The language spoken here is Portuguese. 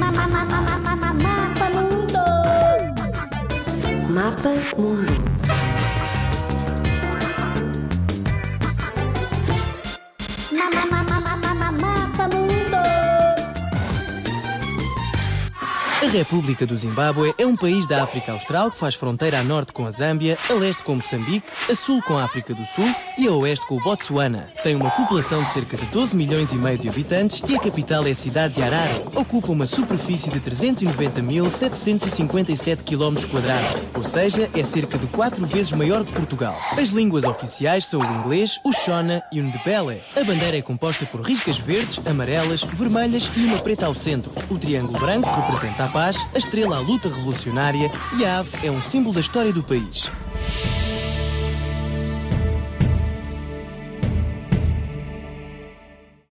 Mama, mama, mama, mama, mundo. Mapa Mundo. Mama, mama. A República do Zimbábue é um país da África Austral que faz fronteira a norte com a Zâmbia, a leste com Moçambique, a sul com a África do Sul e a oeste com o Botsuana. Tem uma população de cerca de 12 milhões e meio de habitantes e a capital é a cidade de Harare. Ocupa uma superfície de 390.757 km ou seja, é cerca de 4 vezes maior que Portugal. As línguas oficiais são o inglês, o Shona e o Ndebele. A bandeira é composta por riscas verdes, amarelas, vermelhas e uma preta ao centro. O triângulo branco representa a paz, a estrela a luta revolucionária e a ave é um símbolo da história do país.